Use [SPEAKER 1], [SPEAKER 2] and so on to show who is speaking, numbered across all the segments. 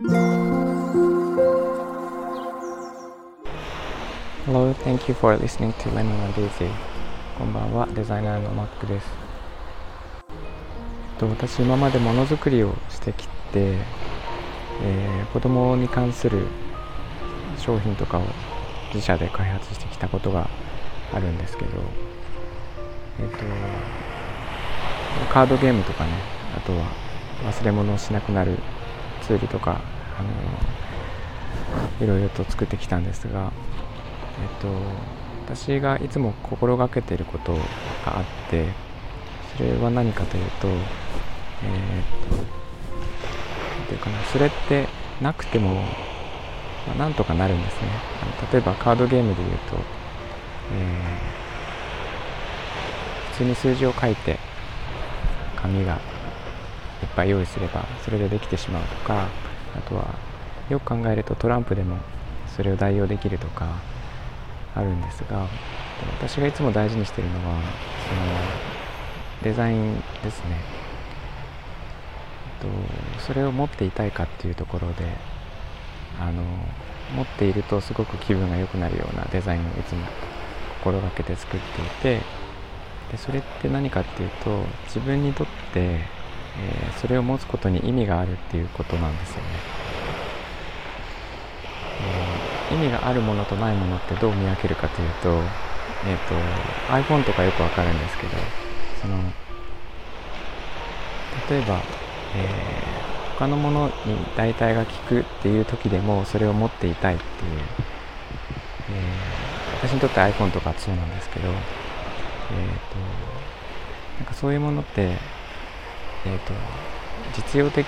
[SPEAKER 1] Hello, thank you for listening to Lemon and Daisy. こんばんは、デザイナーのマックです。と私、今までものづくりをしてきて、えー、子供に関する商品とかを自社で開発してきたことがあるんですけど、えっ、ー、と、カードゲームとかね、あとは忘れ物をしなくなるツールとか、あのいろいろと作ってきたんですが、えっと、私がいつも心がけていることがあってそれは何かというとえー、っと何ていうかなそれってなくても、まあ、なんとかなるんですね。あの例えばカードゲームで言うと、えー、普通に数字を書いて紙がいっぱい用意すればそれでできてしまうとかあとはよく考えるとトランプでもそれを代用できるとかあるんですが私がいつも大事にしているのはそのデザインですね、と、それを持っていたいかっていうところであの持っているとすごく気分が良くなるようなデザインをいつも心がけて作っていてでそれって何かっていうと自分にとって、えー、それを持つことに意味があるっていうことなんですよね。え意味があるものとないものってどう見分けるかというと,、えーと、iPhone とかよくわかるんですけどその例えば、えー、他のものに代替が効くっていう時でもそれを持っていたいっていう、えー、私にとって iPhone とかそうなんですけど、えーと、なんかそういうものって、えーと実用的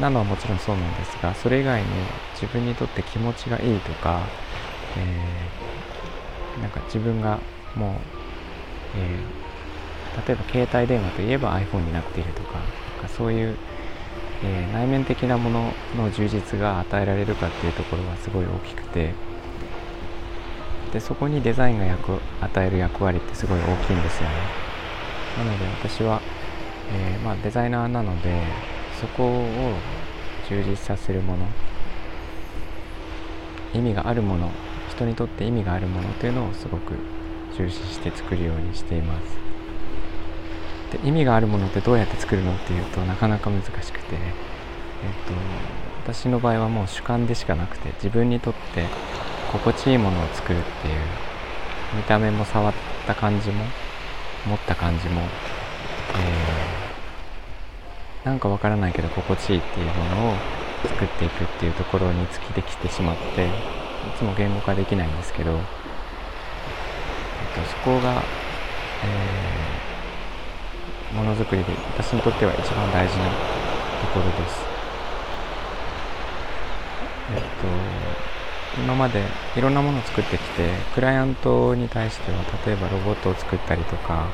[SPEAKER 1] なのはもちろんそうなんですがそれ以外に自分にとって気持ちがいいとか、えー、なんか自分がもう、えー、例えば携帯電話といえば iPhone になっているとかかそういう、えー、内面的なものの充実が与えられるかっていうところはすごい大きくてでそこにデザインが役与える役割ってすごい大きいんですよね。なので私は、えまあ、デザイナーなのでそこを充実させるもの意味があるもの人にとって意味があるものというのをすごく重視して作るようにしています。で意味があるものってどうやって作るのっていうとなかなか難しくて、えっと、私の場合はもう主観でしかなくて自分にとって心地いいものを作るっていう見た目も触った感じも持った感じも、えーなんかわからないけど心地いいっていうものを作っていくっていうところに尽きてきてしまっていつも言語化できないんですけど、えっと、そこが、えー、ものづくりで私にとっては一番大事なところです。えっと今までいろんなものを作ってきてクライアントに対しては例えばロボットを作ったりとか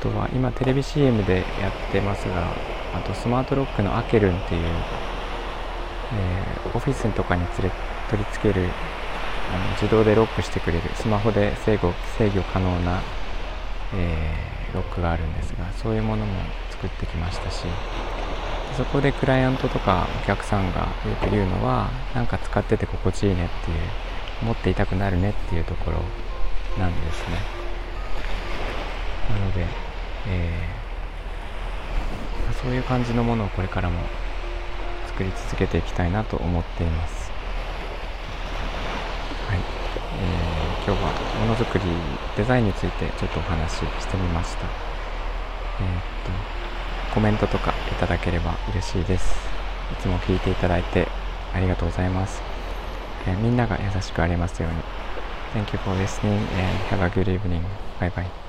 [SPEAKER 1] とは今テレビ CM でやってますがあとスマートロックのアケルンっていう、えー、オフィスとかに連れ取り付けるあの自動でロックしてくれるスマホで制御制御可能な、えー、ロックがあるんですがそういうものも作ってきましたしそこでクライアントとかお客さんがよく言うのはなんか使ってて心地いいねっていう持っていたくなるねっていうところなんですね。なのでえー、そういう感じのものをこれからも作り続けていきたいなと思っています。はい、えー、今日はものづくりデザインについてちょっとお話ししてみました。えー、っとコメントとかいただければ嬉しいです。いつも聞いていただいてありがとうございます。えー、みんなが優しくありますように。Thank you for listening and have a good evening. Bye bye.